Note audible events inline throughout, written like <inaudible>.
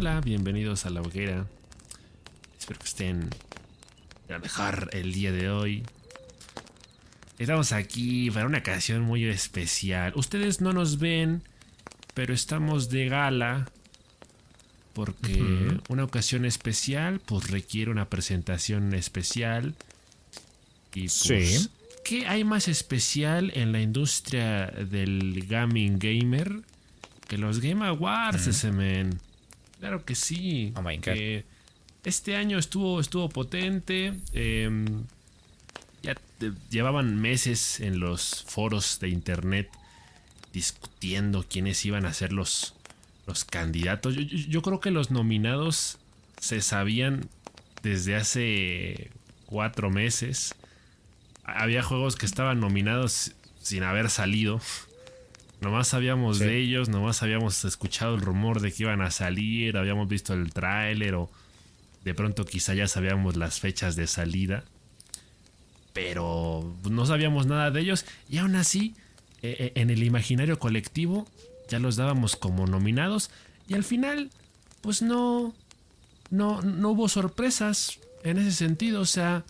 Hola, bienvenidos a la hoguera. Espero que estén a mejor el día de hoy. Estamos aquí para una ocasión muy especial. Ustedes no nos ven, pero estamos de gala. Porque una ocasión especial, pues requiere una presentación especial. Y pues, Sí. ¿qué hay más especial en la industria del gaming gamer que los Game Awards, ese men? Claro que sí. Oh my God. que este año estuvo, estuvo potente. em, ya te- llevaban meses en los foros de internet discutiendo quiénes iban a ser los, los candidatos. Yo, yo- yo creo que los nominados se sabían desde hace cuatro meses. Había juegos que estaban nominados sin haber salido. Nomás sabíamos Sí. de ellos, nomás habíamos escuchado el rumor de que iban a salir, habíamos visto el tráiler o de pronto quizá ya sabíamos las fechas de salida. Pero no sabíamos nada de ellos y aún así eh, eh, en el imaginario colectivo ya los dábamos como nominados y al final pues no no no hubo sorpresas en ese sentido, o sea,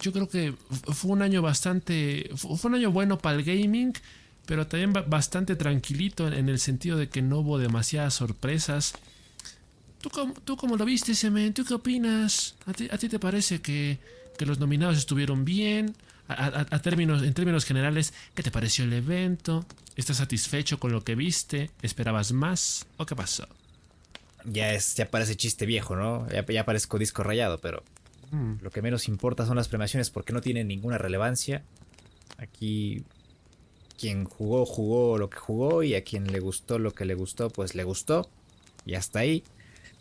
yo creo que fue un año bastante fu- fue un año bueno para el gaming, pero también ba- bastante tranquilito en, en el sentido de que no hubo demasiadas sorpresas. ¿Tú cómo, tú cómo lo viste, Semen? ¿Tú qué opinas? ¿A ti, a ti te parece que, que los nominados estuvieron bien? A, a- a términos, en términos generales, ¿qué te pareció el evento? ¿Estás satisfecho con lo que viste? ¿Esperabas más? ¿O qué pasó? Ya es, ya parece chiste viejo, ¿no? Ya, ya parezco disco rayado, pero Mm, lo que menos importa son las premiaciones porque no tienen ninguna relevancia. Aquí quien jugó, jugó lo que jugó y a quien le gustó lo que le gustó, pues le gustó. Y hasta ahí.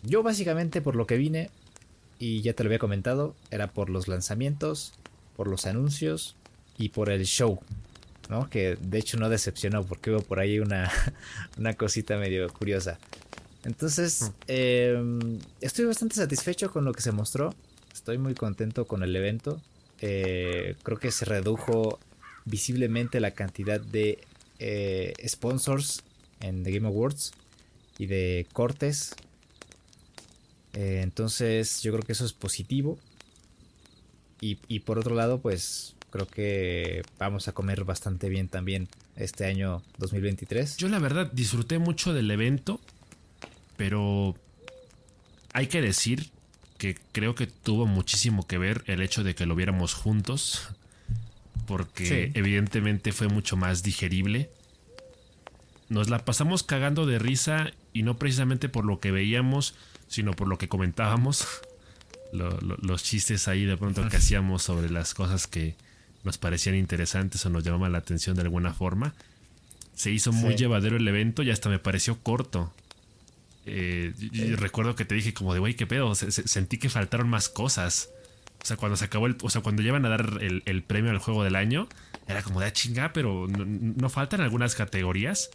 Yo básicamente por lo que vine, y ya te lo había comentado, era por los lanzamientos, por los anuncios y por el show. ¿no? Que de hecho no decepcionó porque hubo por ahí una, <laughs> una cosita medio curiosa. Entonces, eh, estoy bastante satisfecho con lo que se mostró. Estoy muy contento con el evento. Eh, creo que se redujo visiblemente la cantidad de eh, sponsors en The Game Awards y de cortes. Eh, entonces, yo creo que eso es positivo. Y, y por otro lado, pues creo que vamos a comer bastante bien también este año 2023. Yo la verdad disfruté mucho del evento, pero hay que decir que creo que tuvo muchísimo que ver el hecho de que lo viéramos juntos, porque Sí. evidentemente fue mucho más digerible. Nos la pasamos cagando de risa y no precisamente por lo que veíamos, sino por lo que comentábamos. <laughs> Lo- lo- los chistes ahí de pronto que <laughs> hacíamos sobre las cosas que nos parecían interesantes o nos llamaban la atención de alguna forma. Se hizo muy Sí. llevadero el evento y hasta me pareció corto. Eh, recuerdo que te dije como de, güey, qué pedo, Se- se- sentí que faltaron más cosas. O sea, cuando se acabó el, o sea, cuando llevan a dar el, el premio al juego del año, era como de "Ah, chinga, pero no, no faltan algunas categorías.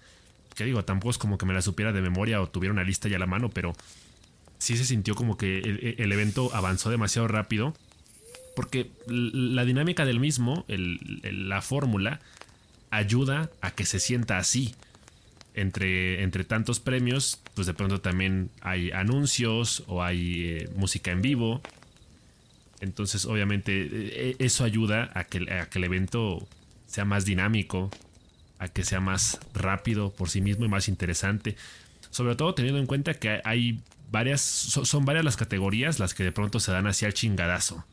Que digo, tampoco es como que me la supiera de memoria o tuviera una lista ya a la mano, pero sí se sintió como que el, el evento avanzó demasiado rápido. Porque la dinámica del mismo, el- la fórmula, ayuda a que se sienta así. Entre, entre tantos premios, pues de pronto también hay anuncios o hay eh, música en vivo. Entonces, obviamente, eh, eso ayuda a que, a que el evento sea más dinámico, a que sea más rápido por sí mismo y más interesante. Sobre todo teniendo en cuenta que hay varias, so- son varias las categorías las que de pronto se dan hacia el chingadazo.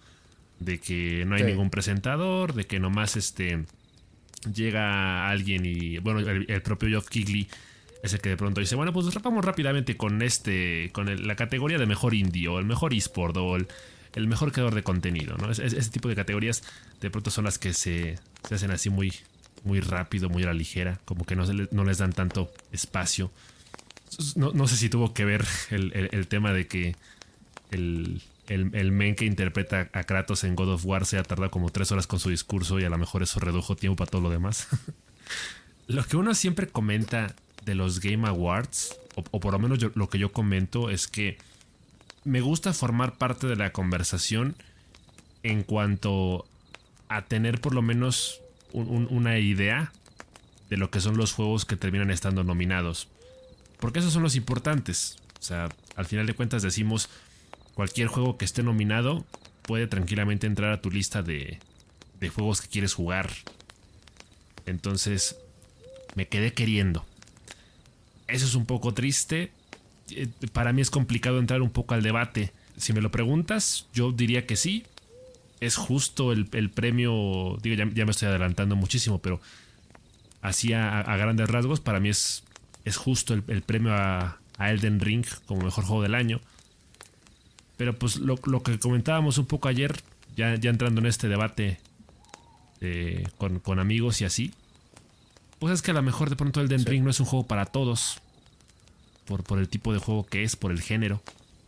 De que no hay Sí. ningún presentador, de que nomás este llega alguien y bueno, el, el propio Geoff Kigley es el que de pronto dice, bueno, pues rapamos rápidamente con este, con el- la categoría de mejor indie o el mejor eSport o el, el mejor creador de contenido, ¿no? Es- es- ese tipo de categorías de pronto son las que se, se hacen así muy, muy rápido, muy a la ligera, como que no, no les dan tanto espacio. No, no sé si tuvo que ver el, tema de que el, el, men que interpreta a Kratos en God of War se ha tardado como tres horas con su discurso y a lo mejor eso redujo tiempo para todo lo demás. <laughs> lo que uno siempre comenta de los Game Awards, o, por lo menos lo que yo comento, es que me gusta formar parte de la conversación en cuanto a tener por lo menos un- un- una idea de lo que son los juegos que terminan estando nominados. Porque esos son los importantes. O sea, al final de cuentas decimos, cualquier juego que esté nominado puede tranquilamente entrar a tu lista de, de juegos que quieres jugar. Entonces, me quedé queriendo. Eso es un poco triste. Eh, para mí es complicado entrar un poco al debate. Si me lo preguntas, yo diría que sí. Es justo el, premio. Digo, ya, me estoy adelantando muchísimo, pero así a, grandes rasgos, para mí es, es justo el, premio a, Elden Ring como mejor juego del año. Pero pues lo, que comentábamos un poco ayer, ya, ya entrando en este debate eh, con, con amigos y así, pues es que a lo mejor de pronto Elden Ring no es un juego para todos. Por, por el tipo de juego que es, por el género.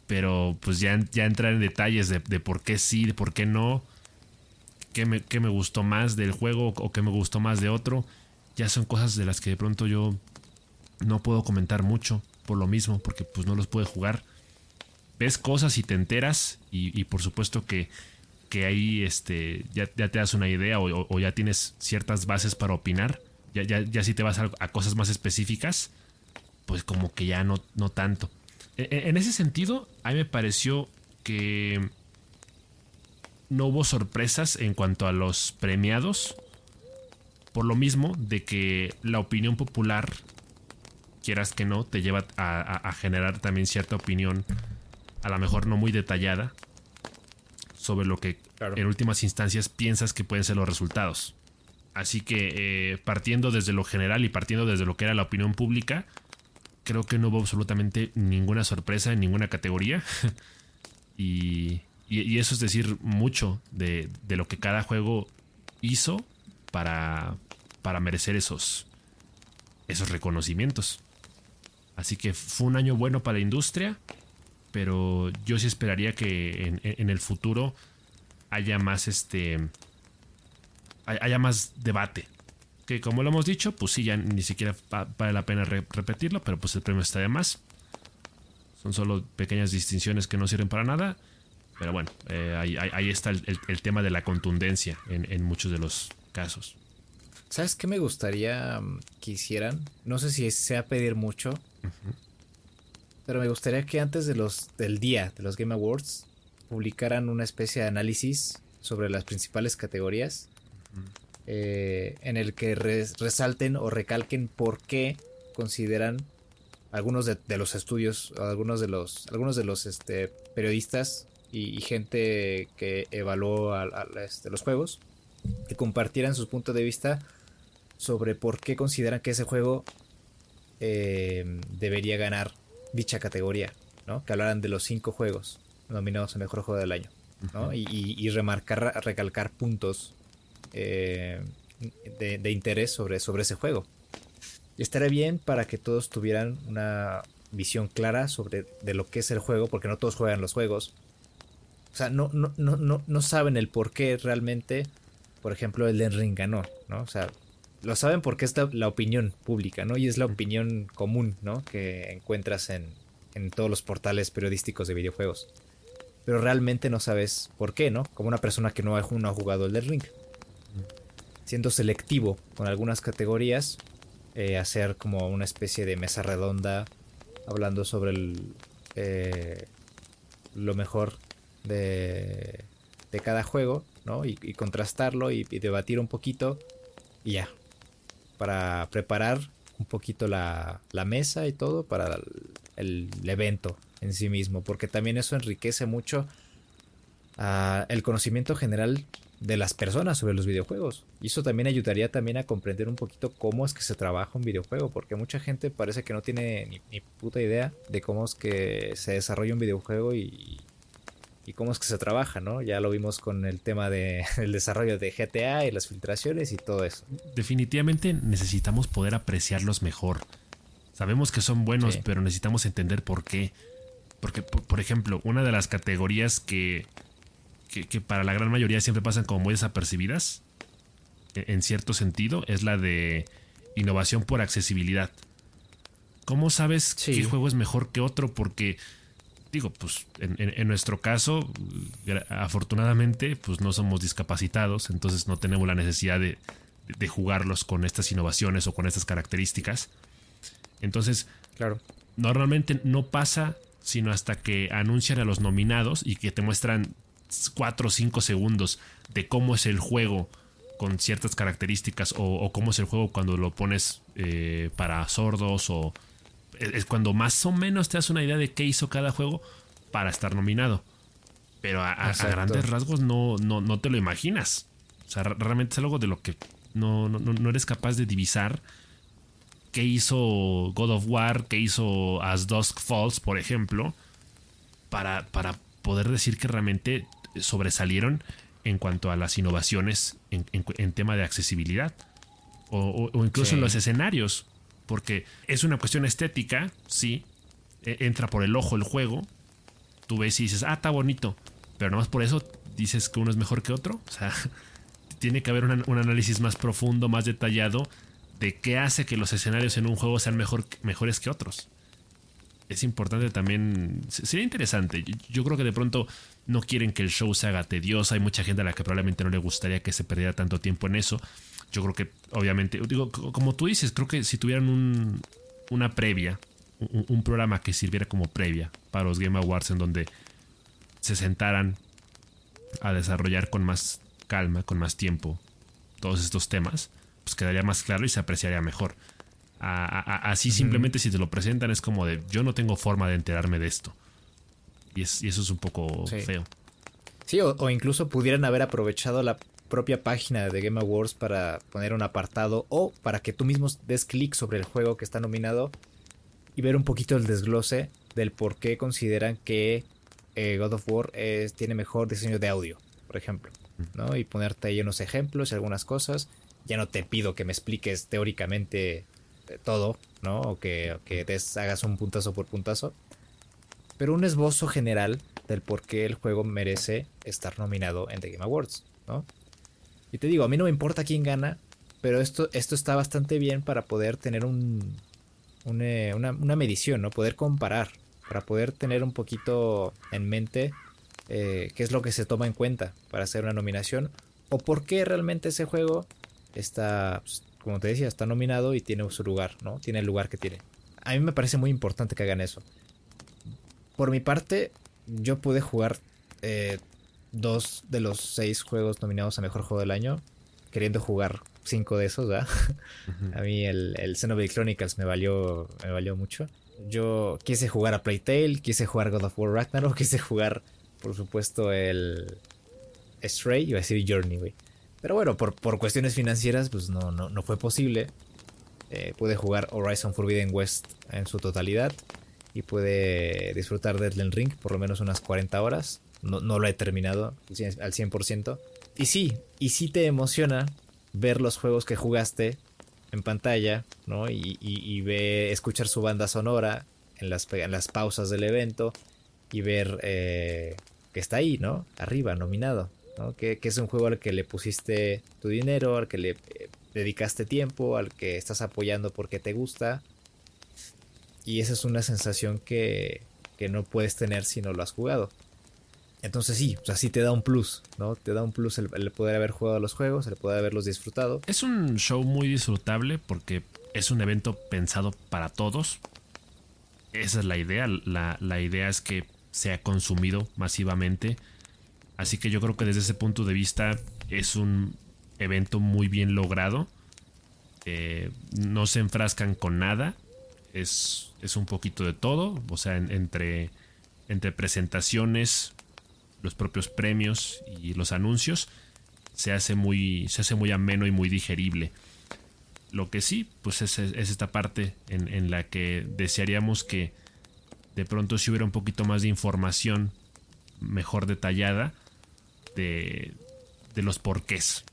Pero pues ya, ya entrar en detalles de, por qué sí, de por qué no. Qué me, me gustó más del juego o qué me gustó más de otro. Ya son cosas de las que de pronto yo no puedo comentar mucho. Por lo mismo, porque pues no los puedo jugar. Ves cosas y te enteras. Y, por supuesto que, que ahí este, ya, te das una idea o ya tienes ciertas bases para opinar ya, si te vas a, cosas más específicas, pues como que ya no, no tanto. E, e, en, ese sentido, a mí me pareció que no hubo sorpresas en cuanto a los premiados. Por lo mismo de que la opinión popular, quieras que no, te lleva a, generar también cierta opinión, a lo mejor no muy detallada, sobre lo que en últimas instancias piensas que pueden ser los resultados. Así que eh, partiendo desde lo general y partiendo desde lo que era la opinión pública, creo que no hubo absolutamente ninguna sorpresa en ninguna categoría. <laughs> y, eso es decir mucho de, lo que cada juego hizo para, para merecer esos, esos reconocimientos. Así que fue un año bueno para la industria, pero yo sí esperaría que en, en el futuro haya más este haya más debate. Que como lo hemos dicho, pues sí, ya ni siquiera vale la pena repetirlo, pero pues el premio está de más. Son solo pequeñas distinciones que no sirven para nada. Pero bueno, eh, ahí, está el, tema de la contundencia en, muchos de los casos. ¿Sabes qué me gustaría mm, que hicieran? No sé si sea pedir mucho, pero me gustaría que antes de los, del día de los Game Awards publicaran una especie de análisis sobre las principales categorías eh, en el que resalten o recalquen por qué consideran algunos de, los estudios, algunos de los, algunos de los este, periodistas y, gente que evaluó este, los juegos, que compartieran sus puntos de vista sobre por qué consideran que ese juego eh, debería ganar dicha categoría, ¿no? Que hablaran de los cinco juegos nominados a Mejor Juego del Año, y, y, remarcar, recalcar puntos eh, de, interés sobre, sobre ese juego. Y estaría bien para que todos tuvieran una visión clara sobre de lo que es el juego, porque no todos juegan los juegos. O sea, no, no, no, no, saben el por qué realmente, por ejemplo, el Ring ganó, ¿no? O sea, lo saben porque es la, opinión pública, ¿no? Y es la opinión común, ¿no? Que encuentras en, en todos los portales periodísticos de videojuegos. Pero realmente no sabes por qué, ¿no? Como una persona que no ha, no ha jugado el Den Ring siendo selectivo con algunas categorías, eh, hacer como una especie de mesa redonda hablando sobre el, eh, lo mejor de, de, cada juego, ¿no? Y, contrastarlo y, debatir un poquito y ya, para preparar un poquito la, la mesa y todo para el, evento en sí mismo, porque también eso enriquece mucho ah, el conocimiento general de las personas sobre los videojuegos. Y eso también ayudaría también a comprender un poquito cómo es que se trabaja un videojuego, porque mucha gente parece que no tiene ni, puta idea de cómo es que se desarrolla un videojuego y, y cómo es que se trabaja, ¿no? Ya lo vimos con el tema del de, <laughs> desarrollo de GTA y las filtraciones y todo eso. Definitivamente necesitamos poder apreciarlos mejor. Sabemos que son buenos, pero necesitamos entender por qué. Porque, por ejemplo, una de las categorías que que, para la gran mayoría siempre pasan como muy desapercibidas, e, en cierto sentido, es la de innovación por accesibilidad. ¿Cómo sabes qué juego es mejor que otro? Porque, digo, pues en, nuestro caso, afortunadamente, pues no somos discapacitados, entonces no tenemos la necesidad de, de jugarlos con estas innovaciones o con estas características. Entonces, claro. normalmente no pasa sino hasta que anuncian a los nominados y que te muestran 4 o 5 segundos de cómo es el juego con ciertas características o, cómo es el juego cuando lo pones eh, para sordos o es cuando más o menos te das una idea de qué hizo cada juego para estar nominado. Pero a, grandes rasgos no, no, no, te lo imaginas. O sea, realmente es algo de lo que no, no, eres capaz de divisar. ¿Qué hizo God of War? ¿Qué hizo As Dusk Falls, por ejemplo? Para, para poder decir que realmente sobresalieron en cuanto a las innovaciones en, tema de accesibilidad. O, incluso en los escenarios. Porque es una cuestión estética, sí. E, entra por el ojo el juego. Tú ves y dices, ah, está bonito. Pero nomás por eso dices que uno es mejor que otro. O sea, <laughs> tiene que haber un análisis más profundo, más detallado de qué hace que los escenarios en un juego sean mejor, mejores que otros. Es importante también, sería interesante. Yo creo que de pronto no quieren que el show se haga tedioso. Hay mucha gente a la que probablemente no le gustaría que se perdiera tanto tiempo en eso. Yo creo que, obviamente, digo, como tú dices, creo que si tuvieran un, una previa, un, programa que sirviera como previa para los Game Awards en donde se sentaran a desarrollar con más calma, con más tiempo, todos estos temas, pues quedaría más claro y se apreciaría mejor. Así simplemente si te lo presentan es como de yo no tengo forma de enterarme de esto. Y, eso es un poco feo. Sí, o, incluso pudieran haber aprovechado la propia página de Game Awards para poner un apartado o para que tú mismo des clic sobre el juego que está nominado y ver un poquito el desglose del por qué consideran que eh, God of War tiene mejor diseño de audio, por ejemplo. ¿no? Y ponerte ahí unos ejemplos y algunas cosas. Ya no te pido que me expliques teóricamente todo, ¿no? O que, que hagas un puntazo por puntazo. Pero un esbozo general del por qué el juego merece estar nominado en The Game Awards, ¿no? Y te digo, a mí no me importa quién gana, pero esto, esto está bastante bien para poder tener un, eh, una, una, medición, ¿no? Poder comparar, para poder tener un poquito en mente eh, qué es lo que se toma en cuenta para hacer una nominación o por qué realmente ese juego está, pues, como te decía, está nominado y tiene su lugar, ¿no? Tiene el lugar que tiene. A mí me parece muy importante que hagan eso. Por mi parte, yo pude jugar eh, dos de los seis juegos nominados a Mejor Juego del Año, queriendo jugar cinco de esos, ¿verdad? <laughs> A mí el, el Xenoblade Chronicles me valió, me valió mucho. Yo quise jugar a Playtale, quise jugar God of War Ragnarok, <laughs> quise jugar, por supuesto, el Stray, iba a decir Journey, güey. Pero bueno, por, por, cuestiones financieras, pues no, no, no fue posible. Eh, pude jugar Horizon Forbidden West en su totalidad y pude disfrutar de Elden Ring por lo menos unas 40 horas. No, lo he terminado al 100%. Y sí, y sí te emociona ver los juegos que jugaste en pantalla, ¿no? Y, y, ve, escuchar su banda sonora en las, en las pausas del evento y ver eh, que está ahí, ¿no? Arriba, nominado, Que, es un juego al que le pusiste tu dinero, al que le eh, dedicaste tiempo, al que estás apoyando porque te gusta. Y esa es una sensación que, que no puedes tener si no lo has jugado. Entonces sí, o sea, sí te da un plus, ¿no? Te da un plus el, poder haber jugado los juegos, el poder haberlos disfrutado. Es un show muy disfrutable porque es un evento pensado para todos. Esa es la idea. La, idea es que sea consumido masivamente. Así que yo creo que desde ese punto de vista es un evento muy bien logrado. Eh, no se enfrascan con nada. Es, es un poquito de todo. O sea, entre, entre presentaciones, los propios premios y los anuncios, se hace muy, se hace muy ameno y muy digerible. Lo que sí, pues es, esta parte en, la que desearíamos que de pronto si hubiera un poquito más de información mejor detallada de, de los porqués.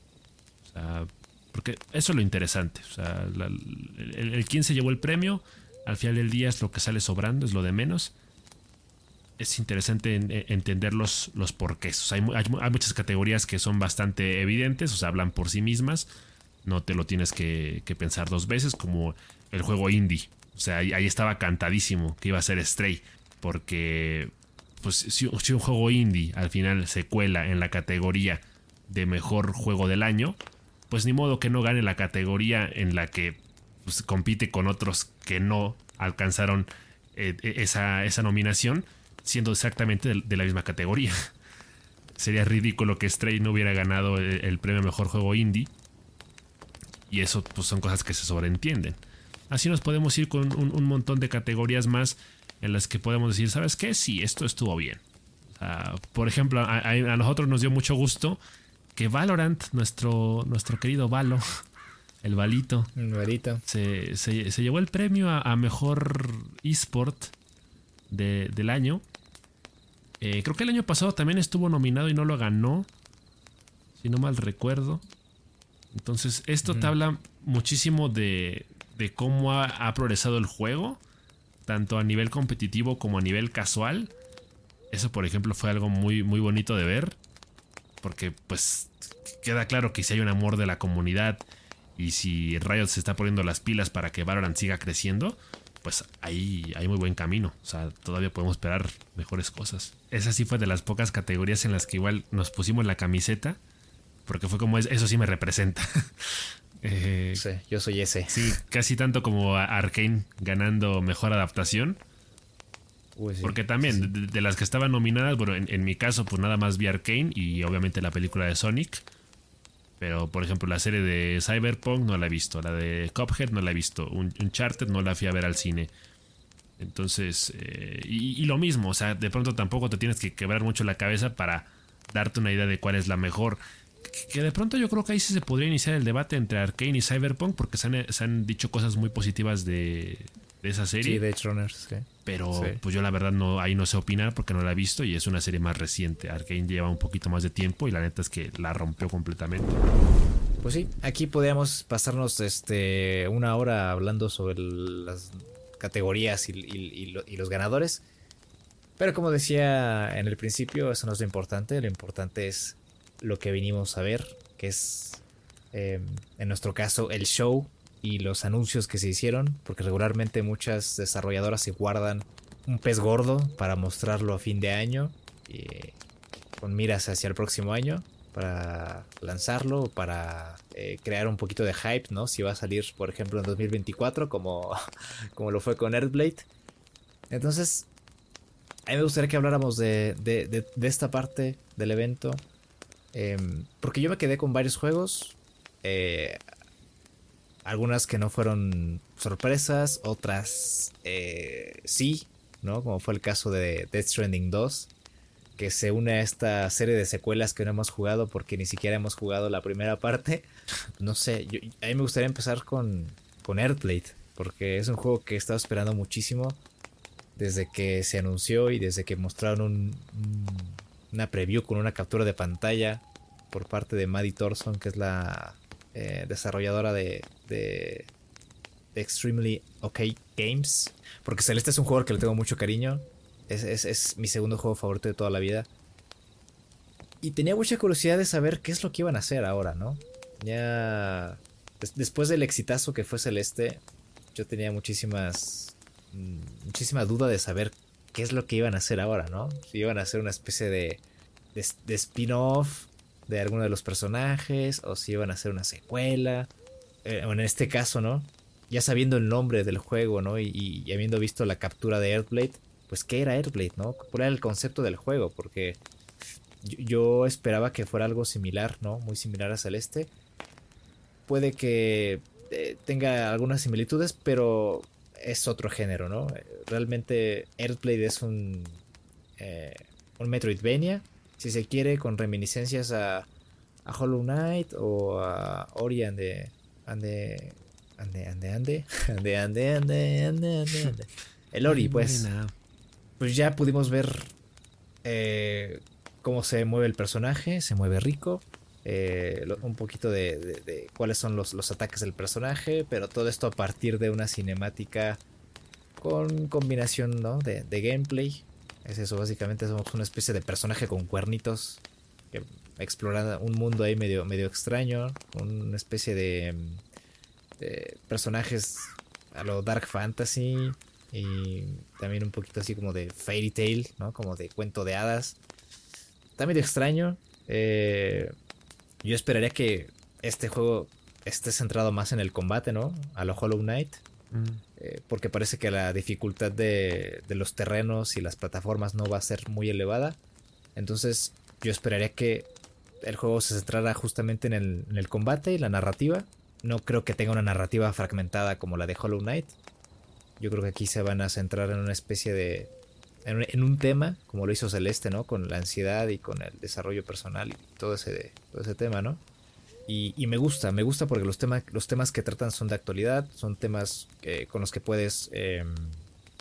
porque eso es lo interesante. el, el, quién se llevó el premio, al final del día es lo que sale sobrando, es lo de menos es interesante entender los, los porqués. hay, muchas categorías que son bastante evidentes, o sea, hablan por sí mismas. No te lo tienes que, pensar dos veces, como el juego indie. O sea, ahí, estaba cantadísimo que iba a ser Stray. Porque, pues, si, un juego indie al final se cuela en la categoría de mejor juego del año, pues ni modo que no gane la categoría en la que pues, compite con otros que no alcanzaron eh, esa, esa, nominación siendo exactamente de, la misma categoría. <laughs> Sería ridículo que Stray no hubiera ganado el, premio Mejor Juego Indie. Y eso pues, son cosas que se sobreentienden. Así nos podemos ir con un, montón de categorías más en las que podemos decir, ¿sabes qué? Sí, esto estuvo bien. por ejemplo, a, a, nosotros nos dio mucho gusto que Valorant, nuestro, nuestro querido Valo, <laughs> el Valito, Se, se, llevó el premio a, mejor eSport del año. Eh, creo que el año pasado también estuvo nominado y no lo ganó, si no mal recuerdo. Entonces, esto te habla muchísimo de, de cómo ha, ha, progresado el juego, tanto a nivel competitivo como a nivel casual. Eso, por ejemplo, fue algo muy, muy bonito de ver. Porque pues queda claro que si hay un amor de la comunidad y si Riot se está poniendo las pilas para que Valorant siga creciendo, pues ahí hay muy buen camino. O sea, todavía podemos esperar mejores cosas. Esa sí fue de las pocas categorías en las que igual nos pusimos la camiseta. Porque fue como eso sí me representa. <laughs> Eh, sí, yo soy ese. Sí, casi tanto como Arkane ganando mejor adaptación. Porque también, de, las que estaban nominadas, bueno, en, mi caso, pues nada más vi Arkane y obviamente la película de Sonic. Pero, por ejemplo, la serie de Cyberpunk no la he visto. La de Cuphead no la he visto. Un Uncharted no la fui a ver al cine. Entonces, eh, y, lo mismo, o sea, de pronto tampoco te tienes que quebrar mucho la cabeza para darte una idea de cuál es la mejor. Que de pronto yo creo que ahí sí se podría iniciar el debate entre Arkane y Cyberpunk porque se han dicho cosas muy positivas de, de esa serie. Sí, de Runners, Pero pues yo la verdad no ahí no sé opinar porque no la he visto y es una serie más reciente. Arkane lleva un poquito más de tiempo y la neta es que la rompió completamente. Pues sí, aquí podríamos pasarnos este una hora hablando sobre las categorías y, los ganadores. Pero como decía en el principio, eso no es lo importante. Lo importante es lo que vinimos a ver, que es em, en nuestro caso el show y los anuncios que se hicieron, porque regularmente muchas desarrolladoras se guardan un pez gordo para mostrarlo a fin de año, y, con miras hacia el próximo año, para lanzarlo, para eh, crear un poquito de hype, ¿no? Si va a salir, por ejemplo, en 2024, como, <laughs> como lo fue con Earthblade. Entonces, a mí me gustaría que habláramos de, de, esta parte del evento. Em, porque yo me quedé con varios juegos. Eh, algunas que no fueron sorpresas, otras eh, sí, ¿no? Como fue el caso de Death Stranding 2, que se une a esta serie de secuelas que no hemos jugado porque ni siquiera hemos jugado la primera parte. No sé, a mí me gustaría empezar con, con Earthblade, porque es un juego que he estado esperando muchísimo desde que se anunció y desde que mostraron un, una preview con una captura de pantalla por parte de Maddie Thorson, que es la eh, desarrolladora de, de, Extremely OK Games. Porque Celeste es un jugador que le tengo mucho cariño. Es, mi segundo juego favorito de toda la vida. Y tenía mucha curiosidad de saber qué es lo que iban a hacer ahora, ¿no? Ya. después del exitazo que fue Celeste, yo tenía muchísimas. Mm, muchísima duda de saber qué es lo que iban a hacer ahora, ¿no? Si iban a hacer una especie de, de, spin-off de alguno de los personajes o si iban a hacer una secuela. Eh, en este caso, ¿no? Ya sabiendo el nombre del juego, ¿no? Y, habiendo visto la captura de Earthblade, pues ¿qué era Earthblade, no? ¿Cuál era el concepto del juego? Porque yo, esperaba que fuera algo similar, ¿no? Muy similar a Celeste. Puede que eh, tenga algunas similitudes, pero es otro género, ¿no? Realmente Earthblade es un, eh, un Metroidvania si se quiere, con reminiscencias a, a Hollow Knight o a Ori and the, ande, ande, ande, ande, ande, ande, ande, ande, ande, El Ori, pues. Pues ya pudimos ver eh, cómo se mueve el personaje, se mueve rico. Eh, un poquito de, de, cuáles son los, los, ataques del personaje, pero todo esto a partir de una cinemática con combinación ¿no? de, de gameplay es eso, básicamente somos una especie de personaje con cuernitos que explora un mundo ahí medio, medio extraño, una especie de, personajes a lo dark fantasy y también un poquito así como de fairy tale, ¿no? Como de cuento de hadas. Está medio extraño. Eh, yo esperaría que este juego esté centrado más en el combate, ¿no? A lo Hollow Knight. Mm. eh, porque parece que la dificultad de, de, los terrenos y las plataformas no va a ser muy elevada. Entonces yo esperaría que el juego se centrara justamente en el, en el combate y la narrativa. No creo que tenga una narrativa fragmentada como la de Hollow Knight. Yo creo que aquí se van a centrar en una especie de... En un, tema, como lo hizo Celeste, ¿no? Con la ansiedad y con el desarrollo personal y todo ese, todo ese tema, ¿no? Y, me gusta, me gusta porque los, temas los temas que tratan son de actualidad, son temas con los que puedes em,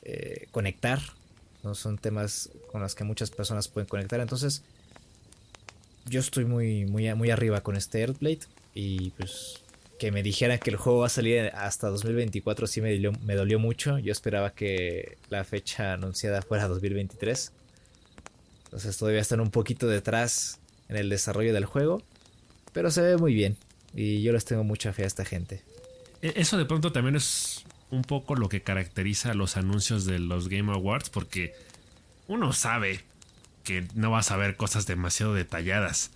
eh, conectar, ¿no? son temas con los que muchas personas pueden conectar. Entonces, yo estoy muy, muy, muy arriba con este Earthblade y pues que me dijeran que el juego va a salir hasta 2024 sí me dolió, me dolió mucho. Yo esperaba que la fecha anunciada fuera 2023. Entonces todavía están un poquito detrás en el desarrollo del juego. Pero se ve muy bien. Y yo les tengo mucha fe a esta gente. E, eso de pronto también es un poco lo que caracteriza los anuncios de los Game Awards. Porque uno sabe que no vas a ver cosas demasiado detalladas.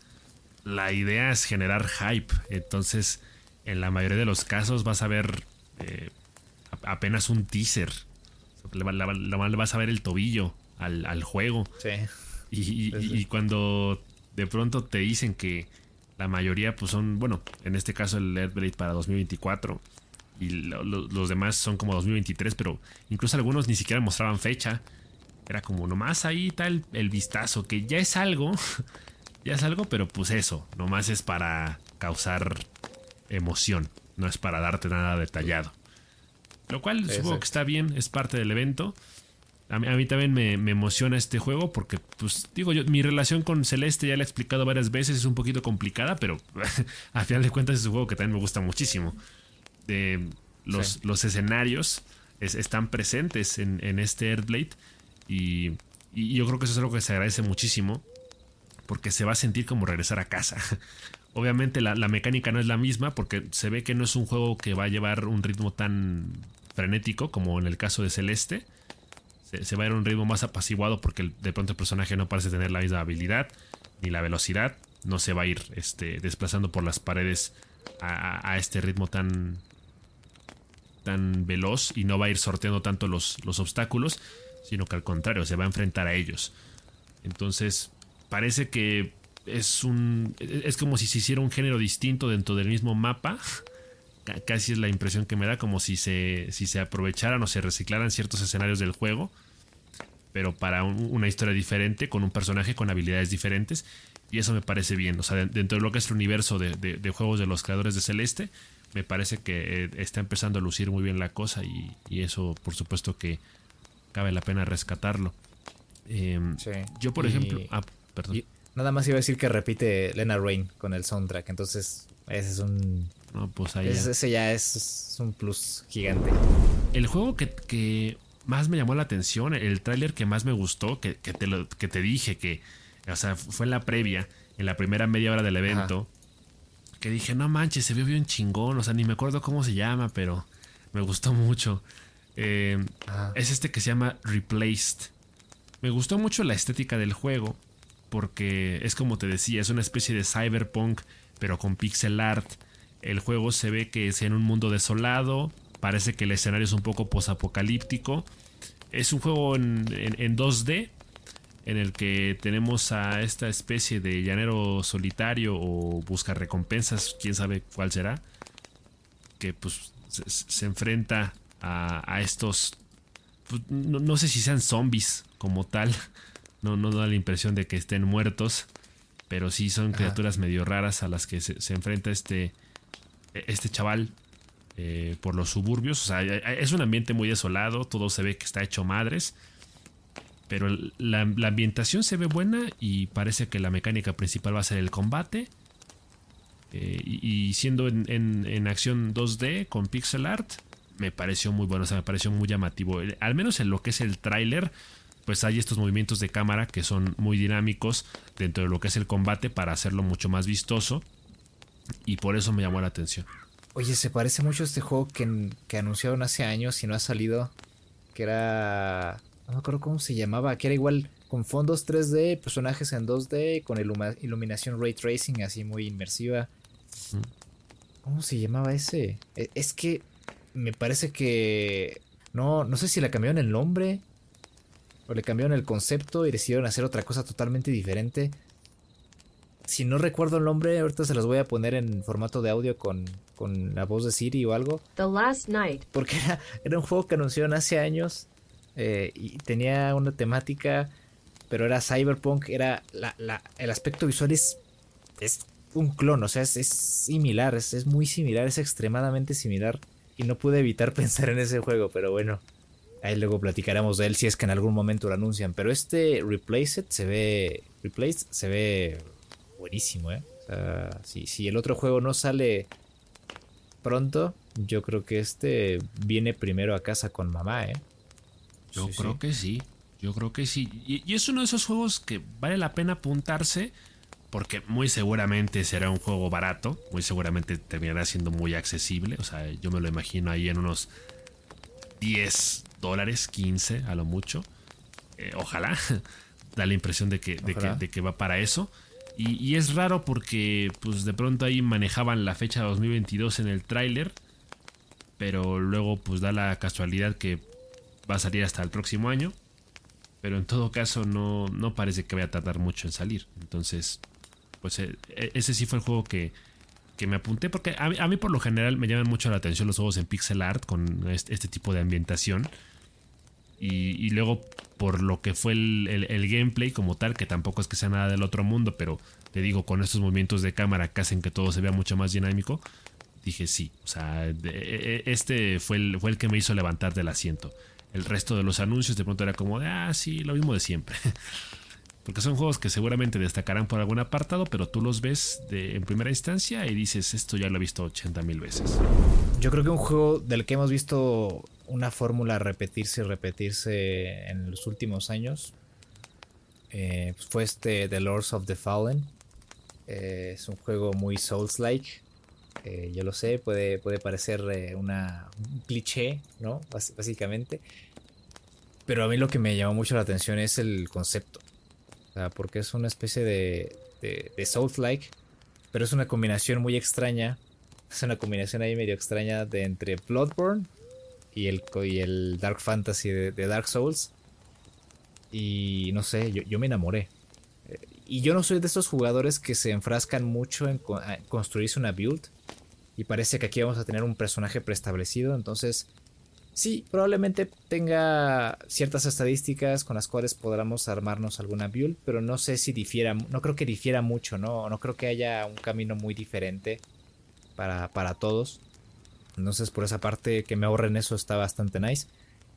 La idea es generar hype. Entonces, en la mayoría de los casos vas a ver eh, apenas un teaser. Le, vas a ver el tobillo al, juego. Sí. Y, cuando de pronto te dicen que la mayoría pues son, bueno, en este caso el Blade para 2024 y los demás son como 2023, pero incluso algunos ni siquiera mostraban fecha. Era como nomás ahí está el, vistazo, que ya es algo, <laughs> ya es algo, pero pues eso, nomás es para causar emoción, no es para darte nada detallado. Lo cual supongo que está bien, es parte del evento. A mí, también me, emociona este juego porque, pues, digo yo, mi relación con Celeste ya la he explicado varias veces, es un poquito complicada, pero <laughs> a final de cuentas es un juego que también me gusta muchísimo. los, los escenarios están presentes en, en este Earthblade y, yo creo que eso es algo que se agradece muchísimo porque se va a sentir como regresar a casa. <laughs> Obviamente la, mecánica no es la misma porque se ve que no es un juego que va a llevar un ritmo tan frenético como en el caso de Celeste. Se, va a ir a un ritmo más apaciguado porque de pronto el personaje no parece tener la misma habilidad ni la velocidad. No se va a ir este, desplazando por las paredes a, este ritmo tan, tan veloz y no va a ir sorteando tanto los, los obstáculos sino que al contrario, se va a enfrentar a ellos. Entonces, parece que es un. Es como si se hiciera un género distinto dentro del mismo mapa. Casi es la impresión que me da, como si se, si se aprovecharan o se reciclaran ciertos escenarios del juego, pero para una historia diferente, con un personaje con habilidades diferentes. Y eso me parece bien. O sea, dentro de lo que es el universo de, juegos de los creadores de Celeste, me parece que eh, está empezando a lucir muy bien la cosa. y eso, por supuesto, que cabe la pena rescatarlo. Em, yo, por ejemplo. Ah, perdón. Nada más iba a decir que repite Lena Rain con el soundtrack. Entonces, ese es un. No, pues ahí ese, ya. es, un plus gigante. El juego que, más me llamó la atención, el tráiler que más me gustó, que, te lo, que te dije que. O sea, fue en la previa, en la primera media hora del evento. Que dije, no manches, se vio bien chingón. O sea, ni me acuerdo cómo se llama, pero me gustó mucho. Eh, es este que se llama Replaced. Me gustó mucho la estética del juego porque es como te decía, es una especie de cyberpunk pero con pixel art. El juego se ve que es en un mundo desolado, parece que el escenario es un poco posapocalíptico. Es un juego en, 2D en el que tenemos a esta especie de llanero solitario o busca recompensas, quién sabe cuál será, que pues se enfrenta a, estos, pues, no, sé si sean zombies como tal, no, no da la impresión de que estén muertos, pero sí son criaturas medio raras a las que se, enfrenta este, este chaval eh, por los suburbios. O sea, es un ambiente muy desolado, todo se ve que está hecho madres. Pero la, ambientación se ve buena y parece que la mecánica principal va a ser el combate. Eh, y, siendo en, en, acción 2D con pixel art, me pareció muy bueno, o sea, me pareció muy llamativo. Al menos en lo que es el tráiler, pues hay estos movimientos de cámara que son muy dinámicos dentro de lo que es el combate para hacerlo mucho más vistoso. Y por eso me llamó la atención. Oye, se parece mucho a este juego que, que anunciaron hace años y no ha salido. Que era. No me acuerdo cómo se llamaba. Que era igual con fondos 3D, personajes en 2D, con iluminación ray tracing así muy inmersiva. ¿Cómo se llamaba ese? E, es que me parece que No, no sé si le cambiaron el nombre o le cambiaron el concepto y decidieron hacer otra cosa totalmente diferente. Si no recuerdo el nombre, ahorita se los voy a poner en formato de audio con, con la voz de Siri o algo. The Last Night. Porque era, era un juego que anunciaron hace años eh, y tenía una temática, pero era cyberpunk, era la, la, el aspecto visual es, es un clon, o sea, es, es similar, es, es, muy similar, es extremadamente similar. Y no pude evitar <laughs> pensar en ese juego, pero bueno, ahí luego platicaremos de él si es que en algún momento lo anuncian. Pero este Replaced se ve, Replaced se ve buenísimo, ¿eh? O sea, si, si el otro juego no sale pronto, yo creo que este viene primero a casa con mamá, ¿eh? Yo sí, creo sí. que sí. Yo creo que sí. Y, y, es uno de esos juegos que vale la pena apuntarse. Porque muy seguramente será un juego barato. Muy seguramente terminará siendo muy accesible. O sea, yo me lo imagino ahí en unos 10 dólares, 15 a lo mucho. Eh, ojalá. <laughs> da la impresión de que, de que, de que va para eso. Y, y, es raro porque pues de pronto ahí manejaban la fecha 2022 en el tráiler. Pero luego pues da la casualidad que va a salir hasta el próximo año. Pero en todo caso no, no parece que vaya a tardar mucho en salir. Entonces, pues eh, ese sí fue el juego que, que me apunté. Porque a mí, por lo general me llaman mucho la atención los juegos en pixel art con este, este tipo de ambientación. Y, luego por lo que fue el, el, gameplay como tal, que tampoco es que sea nada del otro mundo, pero te digo, con estos movimientos de cámara que hacen que todo se vea mucho más dinámico, dije sí, o sea, de, este fue el, fue el que me hizo levantar del asiento. El resto de los anuncios de pronto era como de, ah, sí, lo mismo de siempre. <laughs> Porque son juegos que seguramente destacarán por algún apartado, pero tú los ves de, en primera instancia y dices, esto ya lo he visto 80 mil veces. Yo creo que un juego del que hemos visto una fórmula repetirse y repetirse en los últimos años eh, pues fue este The Lords of the Fallen. Eh, es un juego muy Souls-like. Eh, yo lo sé, puede, puede parecer eh, una, un cliché, ¿no? Bás básicamente. Pero a mí lo que me llamó mucho la atención es el concepto. Sea, porque es una especie de, de, de Souls-like, pero es una combinación muy extraña. Es una combinación ahí medio extraña de entre Bloodborne y el, y el Dark Fantasy de, Dark Souls. Y no sé, yo, yo me enamoré. Y yo no soy de esos jugadores que se enfrascan mucho en construirse una build. Y parece que aquí vamos a tener un personaje preestablecido. Entonces, sí, probablemente tenga ciertas estadísticas con las cuales podamos armarnos alguna build. Pero no sé si difiera, no creo que difiera mucho, ¿no? No creo que haya un camino muy diferente para, para todos. Entonces, por esa parte, que me ahorren eso está bastante nice.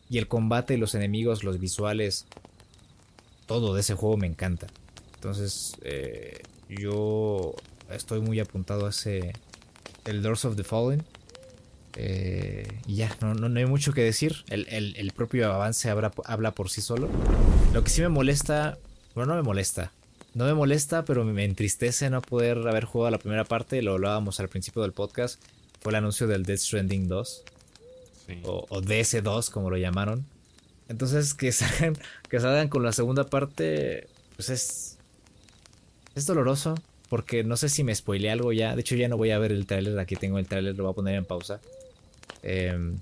Y el combate, los enemigos, los visuales, todo de ese juego me encanta. Entonces, eh, yo estoy muy apuntado a ese. El of the Fallen. Eh, y ya, no, no, no, hay mucho que decir. El, el, el propio avance habla, habla, por sí solo. Lo que sí me molesta. Bueno, no me molesta. No me molesta, pero me entristece no poder haber jugado la primera parte. Lo hablábamos al principio del podcast. Fue el anuncio del Death Stranding 2. Sí. O, o DS2, como lo llamaron. Entonces, que <laughs> salgan, que salgan con la segunda parte. Pues es es doloroso porque no sé si me spoileé algo ya. De hecho, ya no voy a ver el tráiler. Aquí tengo el tráiler, lo voy a poner en pausa. Eh,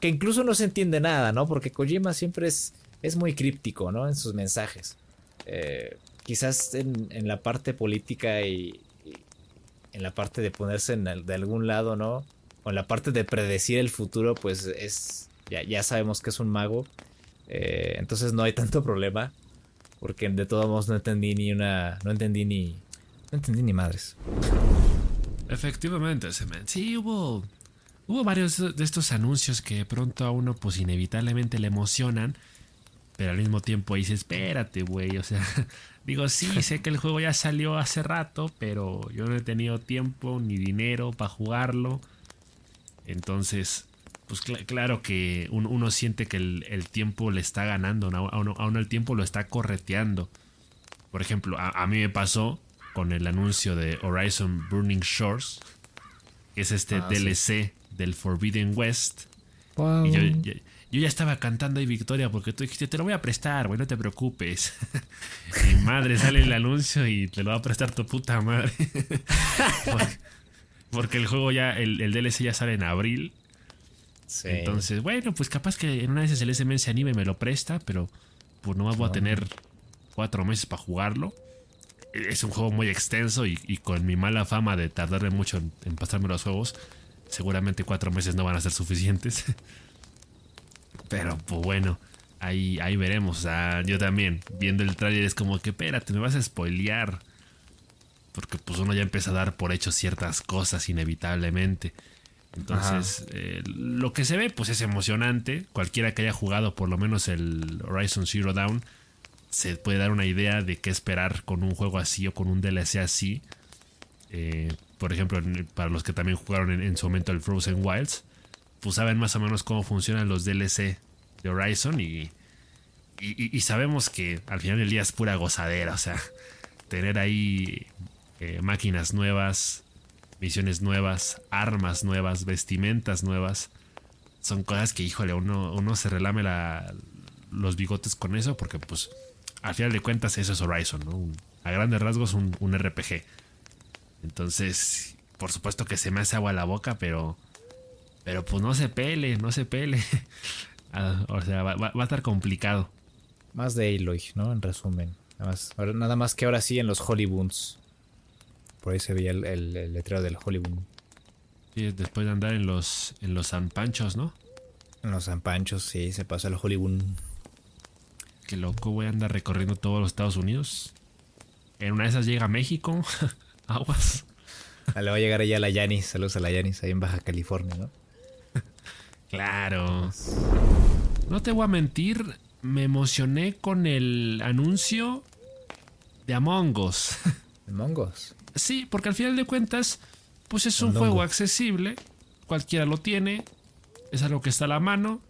que, incluso no se entiende nada, ¿no? Porque Kojima siempre es, es muy críptico, ¿no? En sus mensajes. Eh, quizás en, en, la parte política y, en la parte de ponerse en de algún lado, ¿no? O en la parte de predecir el futuro, pues es. Ya, ya sabemos que es un mago. Eh, entonces no hay tanto problema. Porque de todos modos no entendí ni una. No entendí ni. No entendí ni madres. Efectivamente, sí hubo. Hubo varios de estos anuncios que de pronto a uno, pues inevitablemente le emocionan. Pero al mismo tiempo dice, espérate, güey. O sea, <laughs> digo, sí, <laughs> sé que el juego ya salió hace rato, pero yo no he tenido tiempo ni dinero para jugarlo. Entonces, pues cl claro que un, uno siente que el, el, tiempo le está ganando, a, uno, a, uno, el tiempo lo está correteando. Por ejemplo, a, a, mí me pasó con el anuncio de Horizon Burning Shores, que es este ah, DLC sí. Del Forbidden West. Wow. Y yo, yo, yo, ya estaba cantando ahí Victoria porque tú dijiste, te lo voy a prestar, güey, no te preocupes. <laughs> Mi madre sale el anuncio y te lo va a prestar tu puta madre. <laughs> porque, porque, el juego ya, el, el DLC ya sale en abril Entonces, bueno, pues capaz que en una vez el SM se anime y me lo presta, pero pues nomás voy a tener cuatro meses para jugarlo. Es un juego muy extenso y, con mi mala fama de tardarme mucho en, pasarme los juegos, seguramente cuatro meses no van a ser suficientes. <laughs> pero pues bueno, ahí, ahí veremos. O sea, yo también, viendo el trailer, es como que espérate, me vas a spoilear. Porque pues uno ya empieza a dar por hecho ciertas cosas inevitablemente. Entonces, eh, lo que se ve, pues es emocionante. Cualquiera que haya jugado por lo menos el Horizon Zero Dawn se puede dar una idea de qué esperar con un juego así o con un DLC así. Eh, por ejemplo, para los que también jugaron en, su momento el Frozen Wilds, pues saben más o menos cómo funcionan los DLC de Horizon y, y, sabemos que al final del día es pura gozadera. O sea, tener ahí eh, máquinas nuevas, misiones nuevas, armas nuevas, vestimentas nuevas. Son cosas que, híjole, uno, uno se relame los bigotes con eso porque, pues, al final de cuentas eso es Horizon, ¿no? a grandes rasgos un, RPG. Entonces, por supuesto que se me hace agua la boca, pero... Pero pues no se pele, no se pele. <laughs> Ah, o sea, va, a estar complicado. Más de Aloy, ¿no? En resumen. Nada más, nada más que ahora sí en los Hollywoods. Por ahí se veía el, letrero del Hollywood. Sí, después de andar en los, en los San Panchos, ¿no? En los San Panchos, sí, se pasa al Hollywood. Qué loco, voy a andar recorriendo todos los Estados Unidos. En una de esas llega a México. <laughs> Aguas. Ah, le va a llegar allá a la Yanis. Saludos a la Yanis, ahí en Baja California, ¿no? claro. No te voy a mentir, me emocioné con el anuncio de Among Us. <laughs> ¿Among Us? Sí, porque al final de cuentas, pues es un juego accesible, cualquiera lo tiene, es algo que está a la mano,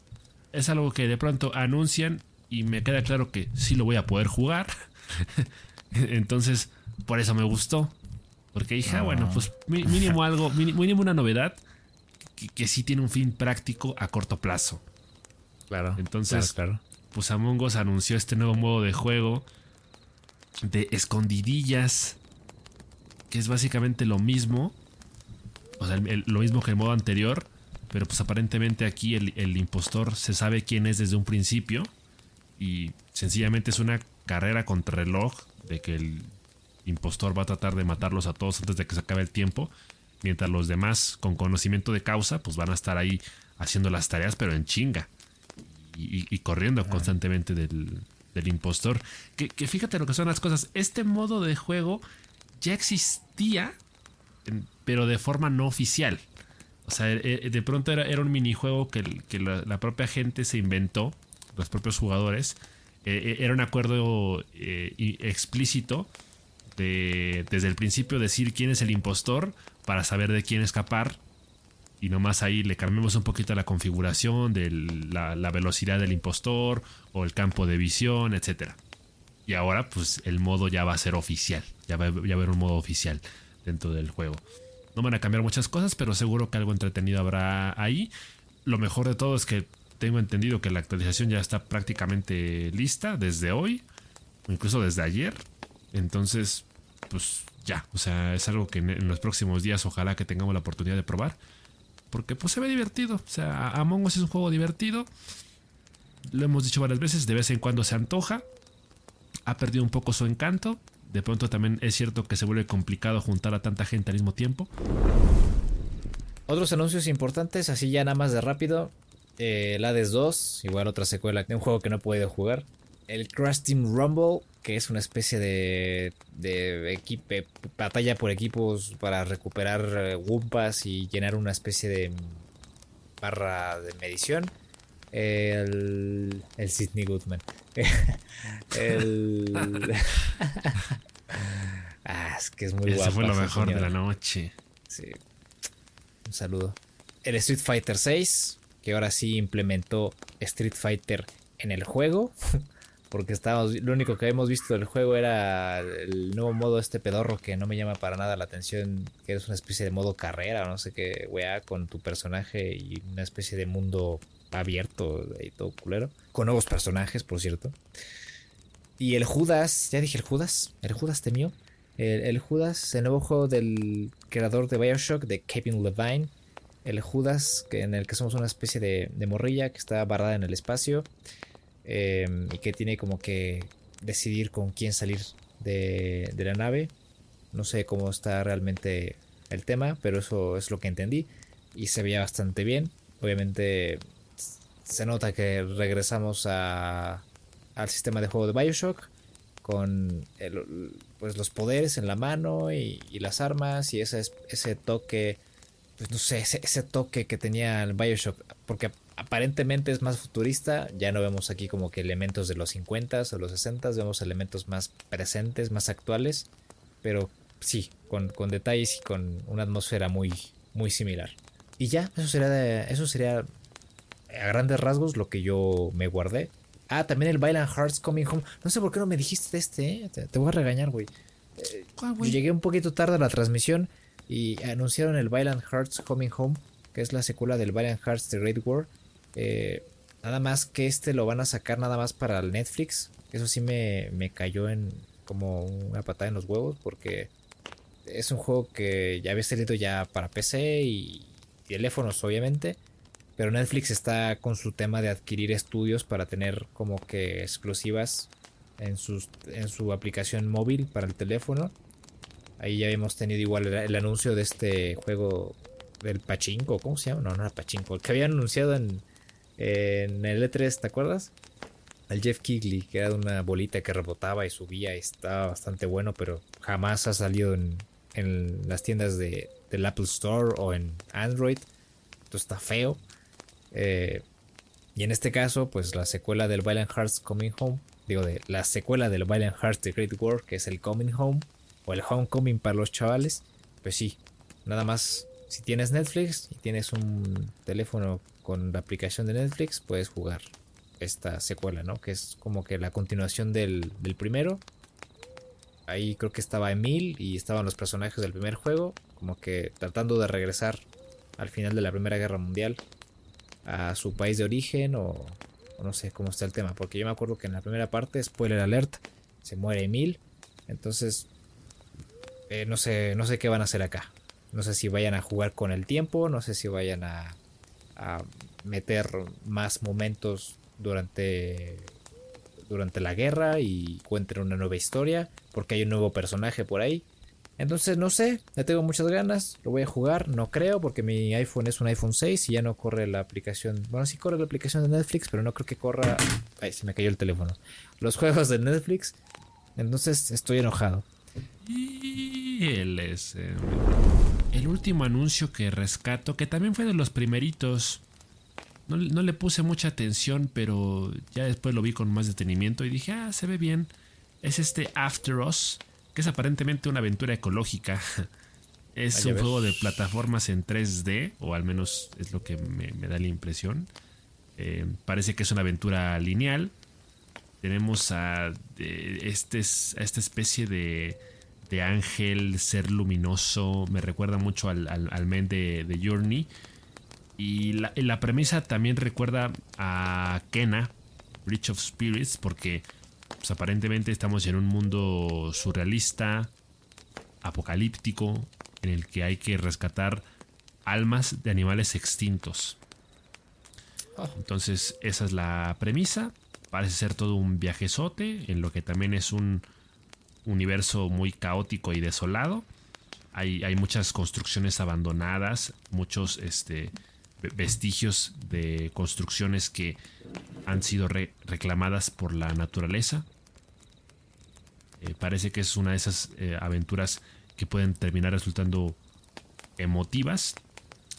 es algo que de pronto anuncian y me queda claro que sí lo voy a poder jugar. <laughs> Entonces, por eso me gustó. Porque dije, ah, bueno, pues mínimo algo, mínimo una novedad que, sí tiene un fin práctico a corto plazo. Claro. Entonces, pues Among Us anunció este nuevo modo de juego de escondidillas que es básicamente lo mismo. O sea, lo mismo que el modo anterior. Pero pues aparentemente aquí el, impostor se sabe quién es desde un principio. Y sencillamente es una carrera contra reloj de que el impostor va a tratar de matarlos a todos antes de que se acabe el tiempo. Mientras los demás, con conocimiento de causa, pues van a estar ahí haciendo las tareas, pero en chinga. Y, corriendo constantemente del, impostor. Que, que, fíjate lo que son las cosas. Este modo de juego ya existía, pero de forma no oficial. O sea, e, e, de pronto era, era un minijuego que, que la, propia gente se inventó, los propios jugadores. E, era un acuerdo eh, explícito de desde el principio decir quién es el impostor para saber de quién escapar. Y nomás ahí le cambiamos un poquito la configuración de la, velocidad del impostor o el campo de visión, etcétera. Y ahora pues el modo ya va a ser oficial. Ya va, a haber un modo oficial dentro del juego. No van a cambiar muchas cosas, pero seguro que algo entretenido habrá ahí. Lo mejor de todo es que tengo entendido que la actualización ya está prácticamente lista desde hoy, incluso desde ayer. Entonces, pues ya, o sea, es algo que en, los próximos días ojalá que tengamos la oportunidad de probar. Porque pues se ve divertido. O sea, Among Us es un juego divertido. Lo hemos dicho varias veces, de vez en cuando se antoja ha perdido un poco su encanto. De pronto también es cierto que se vuelve complicado juntar a tanta gente al mismo tiempo. Otros anuncios importantes, así ya nada más de rápido. Eh, Hades 2, igual otra secuela de un juego que no he podido jugar. El Crash Team Rumble, que es una especie de, de equipo, batalla por equipos para recuperar eh, Wumpas y llenar una especie de barra de medición. El, el Sidney Goodman. <laughs> el. <laughs> ah, es que es muy Ese fue lo mejor de la noche. Sí. Un saludo. El Street Fighter 6, que ahora sí implementó Street Fighter en el juego. <laughs> Porque estábamos, lo único que habíamos visto del juego era el nuevo modo este pedorro que no me llama para nada la atención, que es una especie de modo carrera o no sé qué, weá, con tu personaje y una especie de mundo abierto y todo culero. Con nuevos personajes, por cierto. Y el Judas, ya dije el Judas, el Judas temió. El, el Judas, el nuevo juego del creador de Bioshock, de Kevin Levine. el Judas, que en el que somos una especie de, de morrilla que está barrada en el espacio em, y que tiene como que decidir con quién salir de, de la nave. No sé cómo está realmente el tema, pero eso es lo que entendí y se veía bastante bien. Obviamente se nota que regresamos a, al sistema de juego de Bioshock con pues los poderes en la mano y, las armas y ese, ese toque, pues no sé, ese, toque que tenía el Bioshock, porque aparentemente es más futurista, ya no vemos aquí como que elementos de los 50s o los 60s, vemos elementos más presentes, más actuales, pero sí, con, con detalles y con una atmósfera muy, muy similar. Y ya, eso sería, eso sería a grandes rasgos lo que yo me guardé. Ah, también el Violent Hearts Coming Home. No sé por qué no me dijiste de este, ¿eh? te, voy a regañar, güey. Eh, llegué un poquito tarde a la transmisión y anunciaron el Violent Hearts Coming Home, que es la secuela del Violent Hearts The Great War. Eh, nada más que este lo van a sacar nada más para el Netflix. Eso sí me, me cayó en como una patada en los huevos porque es un juego que ya había salido ya para PC y teléfonos obviamente, pero Netflix está con su tema de adquirir estudios para tener como que exclusivas en, sus, en su aplicación móvil para el teléfono. Ahí ya hemos tenido igual el, anuncio de este juego del Pachinko, ¿cómo se llama? No, no era Pachinko, el que habían anunciado en, en el E3, ¿te acuerdas? El Jeff Kigley, que era una bolita que rebotaba y subía y estaba bastante bueno, pero jamás ha salido en, en las tiendas de, del Apple Store o en Android. Esto está feo. Eh, y en este caso, pues la secuela del Violent Hearts Coming Home, digo, de la secuela del Violent Hearts The Great War, que es el Coming Home, o el Homecoming para los chavales, pues sí, nada más, si tienes Netflix y tienes un teléfono con la aplicación de Netflix, puedes jugar esta secuela, ¿no? Que es como que la continuación del, primero, ahí creo que estaba Emil y estaban los personajes del primer juego, como que tratando de regresar al final de la Primera Guerra Mundial a su país de origen o, no sé cómo está el tema, porque yo me acuerdo que en la primera parte, spoiler alert, se muere Emil, entonces eh, no sé, no sé qué van a hacer acá. No sé si vayan a jugar con el tiempo, no sé si vayan a, a meter más momentos durante durante la guerra y cuenten una nueva historia, porque hay un nuevo personaje por ahí. Entonces no sé, le tengo muchas ganas, lo voy a jugar, no creo, porque mi iPhone es un iPhone 6 y ya no corre la aplicación, bueno sí corre la aplicación de Netflix, pero no creo que corra, ay se me cayó el teléfono, los juegos de Netflix, entonces estoy enojado. Y el último anuncio que rescato, que también fue de los primeritos, no, le puse mucha atención, pero ya después lo vi con más detenimiento y dije, ah, se ve bien. Es este After Us, que es aparentemente una aventura ecológica. <laughs> Es un juego de plataformas en 3D, o al menos es lo que me, da la impresión. Eh, parece que es una aventura lineal. Tenemos a, este, a esta especie de, de, ángel, ser luminoso. Me recuerda mucho al, al, men de, de Journey. Y la, premisa también recuerda a Kena, Bridge of Spirits, porque pues, aparentemente estamos en un mundo surrealista, apocalíptico, en el que hay que rescatar almas de animales extintos. Ah. Entonces, esa es la premisa. Parece ser todo un viajezote, en lo que también es un universo muy caótico y desolado. Hay, hay muchas construcciones abandonadas, muchos este, vestigios de construcciones que han sido reclamadas por la naturaleza. Eh, parece que es una de esas eh, aventuras que pueden terminar resultando emotivas.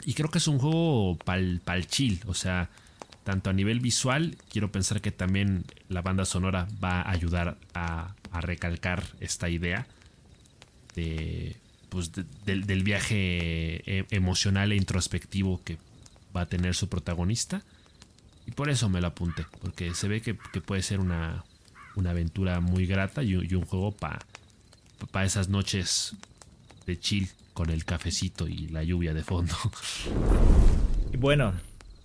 Y creo que es un juego pal, pal chill. O sea, tanto a nivel visual, quiero pensar que también la banda sonora va a ayudar a, recalcar esta idea de, pues, del viaje eh, emocional e introspectivo que va a tener su protagonista. Y por eso me lo apunté, porque se ve que, puede ser una, una, aventura muy grata y, un juego para pa esas noches de chill con el cafecito y la lluvia de fondo. Y <laughs> bueno,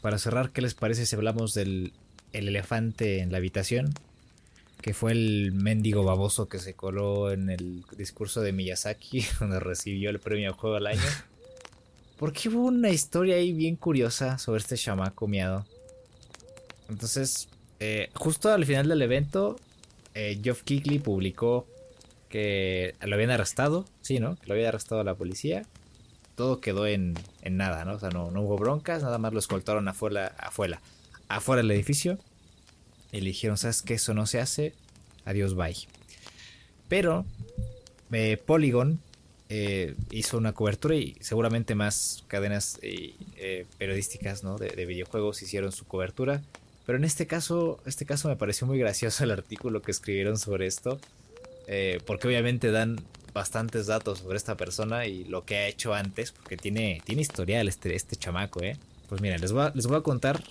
para cerrar, ¿qué les parece si hablamos del el elefante en la habitación? Que fue el mendigo baboso que se coló en el discurso de Miyazaki, <laughs> donde recibió el premio Juego del Año. Porque hubo una historia ahí bien curiosa sobre este chamaco miado. Entonces, eh, justo al final del evento, eh, Geoff publicó que lo habían arrestado, sí, ¿no? Que lo había arrestado la policía. Todo quedó en, en nada, ¿no? O sea, no, no, hubo broncas, nada más lo escoltaron afuera, afuera, afuera del edificio. Y le dijeron, ¿sabes qué? Eso no se hace. Adiós, bye. Pero eh, Polygon eh, hizo una cobertura y seguramente más cadenas eh, periodísticas ¿no? de, de, videojuegos hicieron su cobertura. Pero en este caso, este caso me pareció muy gracioso el artículo que escribieron sobre esto. Porque obviamente dan bastantes datos sobre esta persona y lo que ha hecho antes, porque tiene, tiene historial este, este chamaco, ¿eh? Pues mira, les les voy a contar,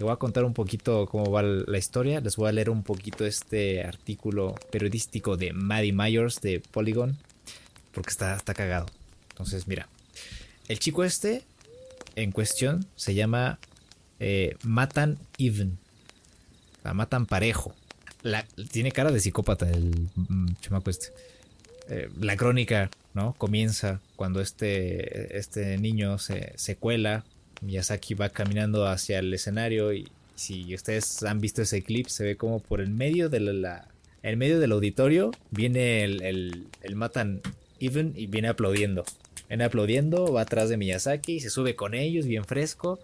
te voy a contar un poquito cómo va la historia, les voy a leer un poquito este artículo periodístico de Maddie Myers de Polygon, porque está, está cagado. Entonces, mira, el chico este en cuestión se llama eh, Matan Even, la matan parejo. Tiene cara de psicópata el mm, chamaco este. Eh, la crónica, ¿no? Comienza cuando este, este niño se, se, cuela. Miyazaki va caminando hacia el escenario y si ustedes han visto ese clip, se ve como por el medio de la, en medio del auditorio viene el, el, el, Matan Even y viene aplaudiendo. Viene aplaudiendo, va atrás de Miyazaki, se sube con ellos bien fresco.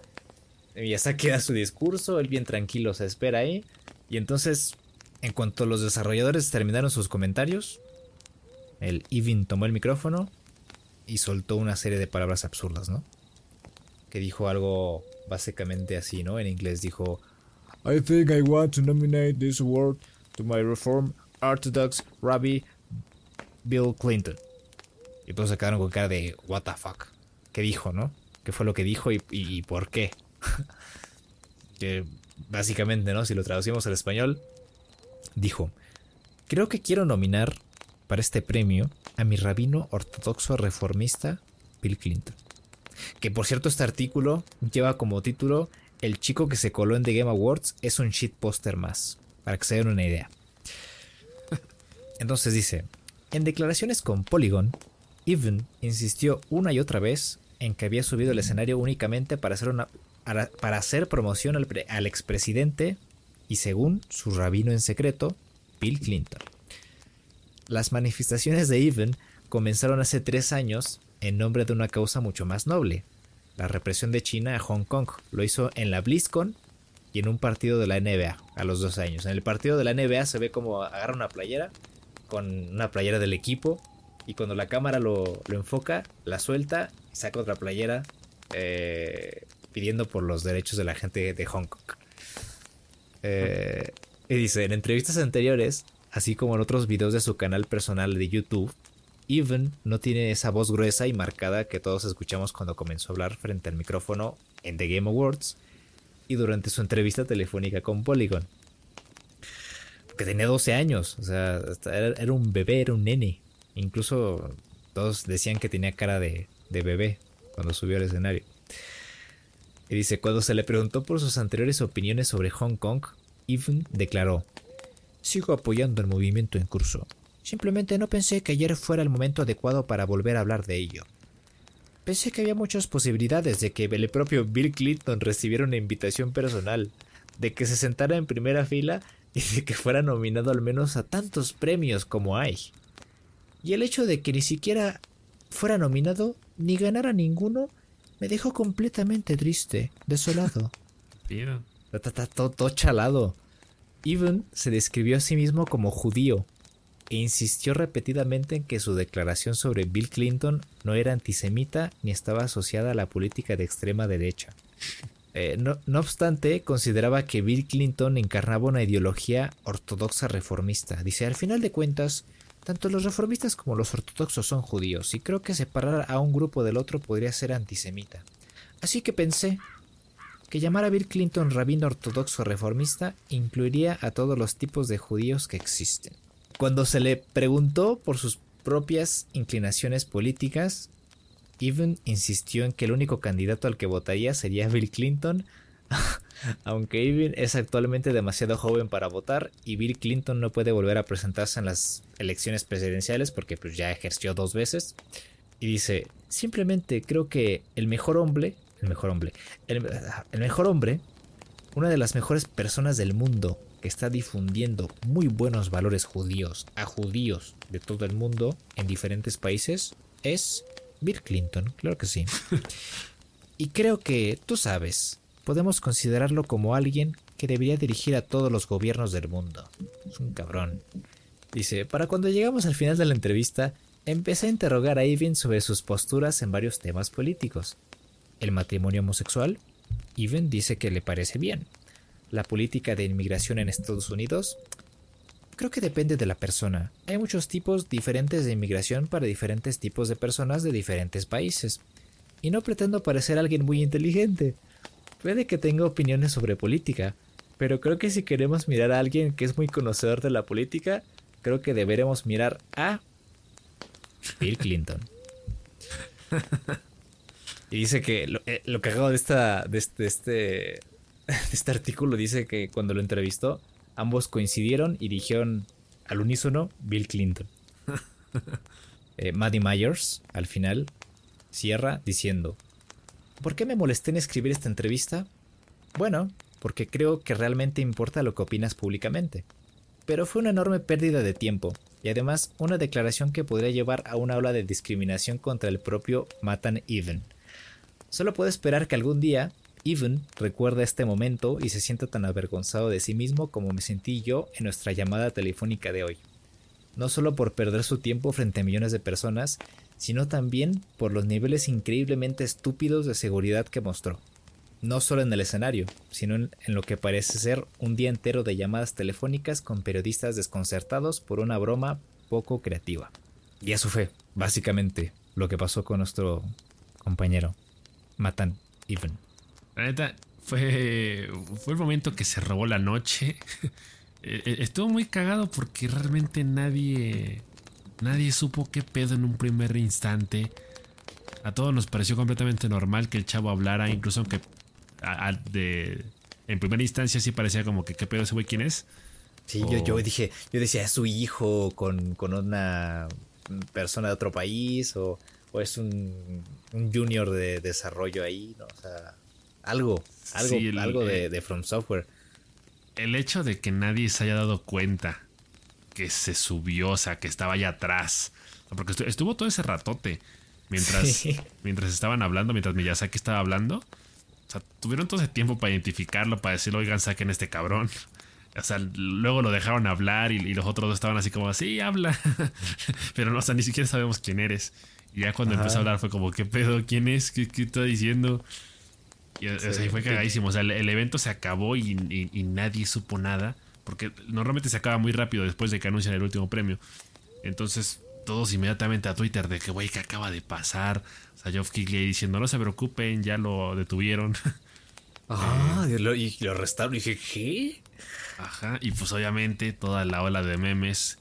Miyazaki da su discurso, él bien tranquilo se espera ahí. Y entonces en cuanto los desarrolladores terminaron sus comentarios, el Ivin tomó el micrófono y soltó una serie de palabras absurdas, ¿no? Que dijo algo básicamente así, ¿no? En inglés dijo, I think I want to nominate this award to my Reform Orthodox Rabbi Bill Clinton. Y todos se quedaron con cara de, what the fuck. ¿Qué dijo, no? ¿Qué fue lo que dijo y, y, y por qué? <laughs> que básicamente, ¿no? Si lo traducimos al español, dijo, creo que quiero nominar para este premio a mi rabino ortodoxo reformista Bill Clinton. Que por cierto este artículo lleva como título El chico que se coló en The Game Awards es un shitposter más, para que se den una idea. Entonces dice, en declaraciones con Polygon, Even insistió una y otra vez en que había subido al escenario únicamente para hacer, una, para hacer promoción al, al expresidente y según su rabino en secreto, Bill Clinton. Las manifestaciones de Even comenzaron hace tres años en nombre de una causa mucho más noble, la represión de China a Hong Kong. Lo hizo en la BlizzCon y en un partido de la NBA a los dos años. En el partido de la NBA se ve como agarra una playera con una playera del equipo y cuando la cámara lo, lo enfoca, la suelta y saca otra playera eh, pidiendo por los derechos de la gente de Hong Kong. Eh, y dice, en entrevistas anteriores, así como en otros videos de su canal personal de YouTube, Even no tiene esa voz gruesa y marcada que todos escuchamos cuando comenzó a hablar frente al micrófono en The Game Awards y durante su entrevista telefónica con Polygon. Que tenía 12 años, o sea, era un bebé, era un nene. Incluso todos decían que tenía cara de, de bebé cuando subió al escenario. Y dice, cuando se le preguntó por sus anteriores opiniones sobre Hong Kong, Even declaró, Sigo apoyando el movimiento en curso. Simplemente no pensé que ayer fuera el momento adecuado para volver a hablar de ello. Pensé que había muchas posibilidades de que el propio Bill Clinton recibiera una invitación personal, de que se sentara en primera fila y de que fuera nominado al menos a tantos premios como hay. Y el hecho de que ni siquiera fuera nominado ni ganara ninguno me dejó completamente triste, desolado. <laughs> Todo chalado. Even se describió a sí mismo como judío e insistió repetidamente en que su declaración sobre Bill Clinton no era antisemita ni estaba asociada a la política de extrema derecha. Eh, no, no, obstante, consideraba que Bill Clinton encarnaba una ideología ortodoxa reformista. Dice, al final de cuentas, tanto los reformistas como los ortodoxos son judíos, y creo que separar a un grupo del otro podría ser antisemita. Así que pensé que llamar a Bill Clinton rabino ortodoxo reformista incluiría a todos los tipos de judíos que existen. Cuando se le preguntó por sus propias inclinaciones políticas, Even insistió en que el único candidato al que votaría sería Bill Clinton, <laughs> aunque Even es actualmente demasiado joven para votar y Bill Clinton no puede volver a presentarse en las elecciones presidenciales porque pues, ya ejerció dos veces. Y dice, simplemente creo que el mejor hombre, el mejor hombre, el, el mejor hombre, una de las mejores personas del mundo que está difundiendo muy buenos valores judíos a judíos de todo el mundo en diferentes países es Bill Clinton, claro que sí. <laughs> y creo que, tú sabes, podemos considerarlo como alguien que debería dirigir a todos los gobiernos del mundo. Es un cabrón. Dice, para cuando llegamos al final de la entrevista, empecé a interrogar a Ivan sobre sus posturas en varios temas políticos. El matrimonio homosexual, Ivan dice que le parece bien. La política de inmigración en Estados Unidos, creo que depende de la persona. Hay muchos tipos diferentes de inmigración para diferentes tipos de personas de diferentes países. Y no pretendo parecer alguien muy inteligente. Puede que tenga opiniones sobre política, pero creo que si queremos mirar a alguien que es muy conocedor de la política, creo que deberemos mirar a Bill Clinton. <laughs> Y dice que lo, eh, lo cagado de esta de este, este, <laughs> este artículo dice que cuando lo entrevistó ambos coincidieron y dijeron al unísono Bill Clinton. <laughs> eh, Maddie Myers al final cierra diciendo ¿Por qué me molesté en escribir esta entrevista? Bueno, porque creo que realmente importa lo que opinas públicamente. Pero fue una enorme pérdida de tiempo, y además una declaración que podría llevar a una ola de discriminación contra el propio Matan Even. Solo puedo esperar que algún día Even recuerde este momento y se sienta tan avergonzado de sí mismo como me sentí yo en nuestra llamada telefónica de hoy. No solo por perder su tiempo frente a millones de personas, sino también por los niveles increíblemente estúpidos de seguridad que mostró no solo en el escenario, sino en, lo que parece ser un día entero de llamadas telefónicas con periodistas desconcertados por una broma poco creativa. Y eso fue, básicamente, lo que pasó con nuestro compañero, Matan Even. La neta, fue, fue el momento que se robó la noche. <laughs> E, e, estuvo muy cagado porque realmente nadie, nadie supo qué pedo en un primer instante. A todos nos pareció completamente normal que el chavo hablara, incluso aunque de, en primera instancia sí parecía como que qué pedo ese güey quién es. Sí, yo, yo dije, yo decía, es su hijo con, con una persona de otro país o, o es un, un, junior de desarrollo ahí, ¿no? O sea, algo, algo, algo de, de From Software. El hecho de que nadie se haya dado cuenta que se subió, o sea, que estaba allá atrás. Porque estuvo todo ese ratote mientras, <laughs> mientras estaban hablando, mientras Miyazaki estaba hablando. O sea, tuvieron todo ese tiempo para identificarlo, para decirle, oigan, saquen este cabrón. <laughs> O sea, luego lo dejaron hablar y, los otros dos estaban así como, sí, habla. <laughs> Pero no, o sea, ni siquiera sabemos quién eres. Y ya cuando empezó a hablar fue como, ¿qué pedo? ¿Quién es? ¿Qué, está diciendo? Y o sea, fue cagadísimo. O sea, el, evento se acabó y, nadie supo nada. Porque normalmente se acaba muy rápido después de que anuncian el último premio. Entonces, todos inmediatamente a Twitter de que, güey, ¿qué acaba de pasar? a Geoff Keighley diciendo, no se preocupen, ya lo detuvieron. <laughs> Ah, y lo, y lo arrestaron. Y dije, ¿qué? Ajá, y pues obviamente toda la ola de memes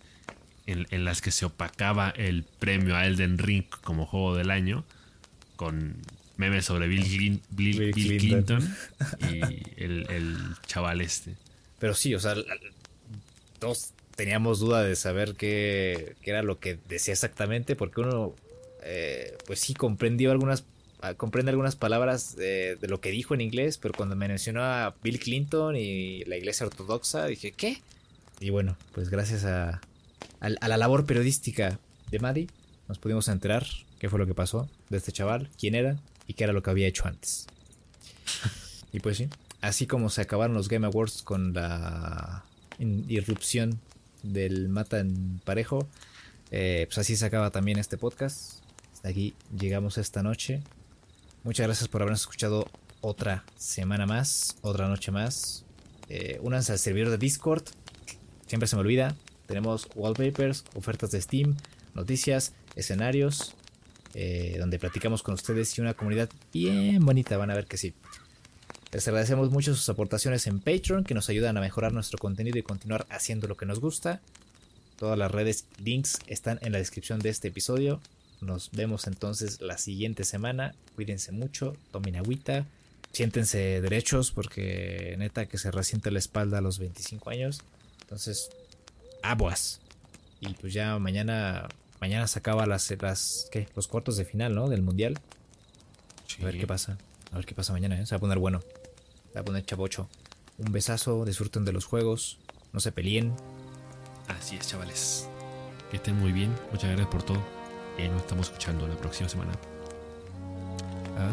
en, las que se opacaba el premio a Elden Ring como juego del año, con memes sobre Bill, Clinton. <laughs> y el, el, chaval este. Pero sí, o sea, todos teníamos duda de saber qué, qué era lo que decía exactamente, porque uno eh, pues sí comprendió algunas ah, comprende algunas palabras de, lo que dijo en inglés, pero cuando me mencionó a Bill Clinton y la iglesia ortodoxa, dije, ¿qué? Y bueno, pues gracias a, a, la labor periodística de Maddie, nos pudimos enterar qué fue lo que pasó de este chaval, quién era y qué era lo que había hecho antes. y pues sí, así como se acabaron los Game Awards con la irrupción del mata en parejo, eh, pues así se acaba también este podcast aquí llegamos esta noche. Muchas gracias por habernos escuchado otra semana más, otra noche más. Eh, únanse al servidor de Discord. Siempre se me olvida. Tenemos wallpapers, ofertas de Steam, noticias, escenarios, eh, donde platicamos con ustedes y una comunidad bien bonita. Van a ver que sí. Les agradecemos mucho sus aportaciones en Patreon que nos ayudan a mejorar nuestro contenido y continuar haciendo lo que nos gusta. Todas las redes, links están en la descripción de este episodio. Nos vemos entonces la siguiente semana. Cuídense mucho, tomen agüita, siéntense derechos porque neta que se resiente la espalda a los 25 años. Entonces, aguas. Y pues ya mañana, mañana se acaba las, las ¿qué? los cuartos de final, ¿no? Del mundial. A ver qué pasa. A ver qué pasa mañana, ¿eh? Se va a poner bueno. Se va a poner chabocho. Un besazo, disfruten de los juegos. No se peleen. Así es, chavales. Que estén muy bien. Muchas gracias por todo. Y nos estamos escuchando la próxima semana. Ah.